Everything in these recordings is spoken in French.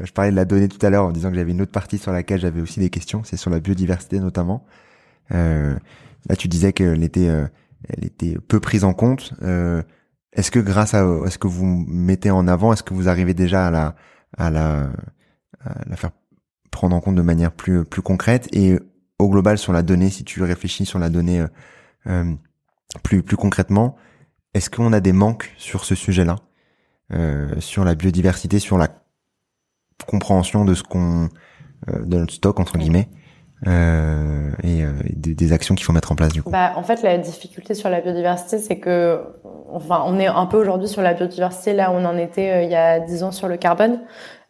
Je parlais de la donnée tout à l'heure en disant que j'avais une autre partie sur laquelle j'avais aussi des questions, c'est sur la biodiversité notamment. Euh, là, tu disais qu'elle était, euh, elle était peu prise en compte. Euh, est-ce que grâce à, est-ce que vous mettez en avant, est-ce que vous arrivez déjà à la, à la, à la faire prendre en compte de manière plus, plus concrète? Et au global sur la donnée, si tu réfléchis sur la donnée euh, euh plus, plus concrètement, est-ce qu'on a des manques sur ce sujet-là, euh, sur la biodiversité, sur la compréhension de ce qu'on, euh, de notre stock entre guillemets? Euh, et, euh, des, actions qu'il faut mettre en place du coup bah, En fait, la difficulté sur la biodiversité, c'est que, enfin, on est un peu aujourd'hui sur la biodiversité là où on en était euh, il y a dix ans sur le carbone.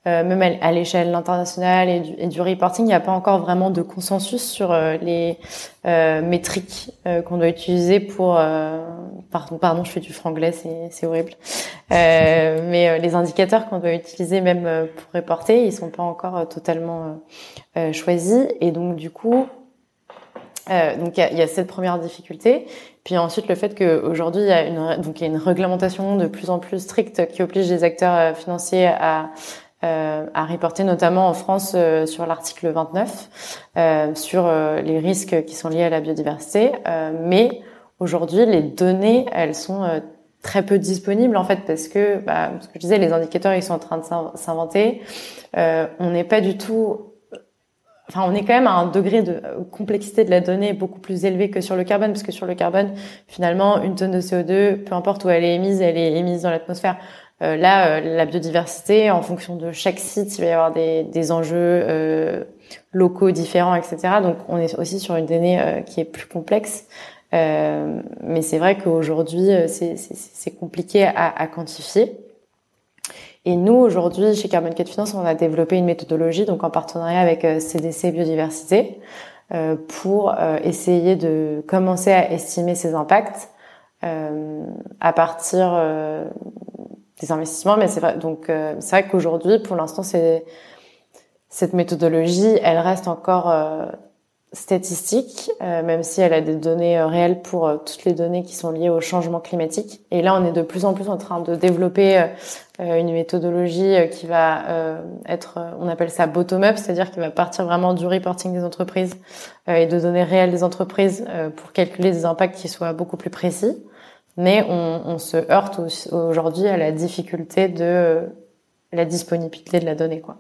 Euh, même à, l'échelle internationale et du, et du reporting, il n'y a pas encore vraiment de consensus sur euh, les euh, métriques qu'on doit utiliser pour. pardon, pardon, je fais du franglais, c'est horrible. mais les indicateurs qu'on doit utiliser même pour reporter, ils sont pas encore totalement choisis. Et donc du coup, donc il y, y a, cette première difficulté. Puis ensuite le fait qu'aujourd'hui il y a une donc il y a une réglementation de plus en plus stricte qui oblige les acteurs financiers à à reporter notamment en France euh, sur l'article 29 euh, sur les risques qui sont liés à la biodiversité. mais aujourd'hui, les données, elles sont très peu disponibles en fait parce que, bah, ce que je disais, les indicateurs ils sont en train de s'inventer. on n'est pas du tout Enfin, on est quand même à un degré de complexité de la donnée beaucoup plus élevé que sur le carbone, parce que sur le carbone, finalement, une tonne de CO2, peu importe où elle est émise, elle est émise dans l'atmosphère. Euh, là, euh, la biodiversité, en fonction de chaque site, il va y avoir des, des enjeux euh, locaux différents, etc. Donc, on est aussi sur une donnée qui est plus complexe. mais c'est vrai qu'aujourd'hui, c'est compliqué à, à, quantifier. Et nous, aujourd'hui, chez Carbon Cat Finance, on a développé une méthodologie, donc en partenariat avec CDC Biodiversité, pour essayer de commencer à estimer ces impacts à partir des investissements, mais c'est vrai. Donc euh, c'est vrai qu'aujourd'hui, pour l'instant, c'est cette méthodologie, elle reste encore euh, statistique, euh, même si elle a des données réelles pour toutes les données qui sont liées au changement climatique. Et là, on est de plus en plus en train de développer une méthodologie qui va être, on appelle ça bottom-up, c'est-à-dire qui va partir vraiment du reporting des entreprises et de données réelles des entreprises pour calculer des impacts qui soient beaucoup plus précis mais on, se heurte aujourd'hui à la difficulté de la disponibilité de la donnée, quoi.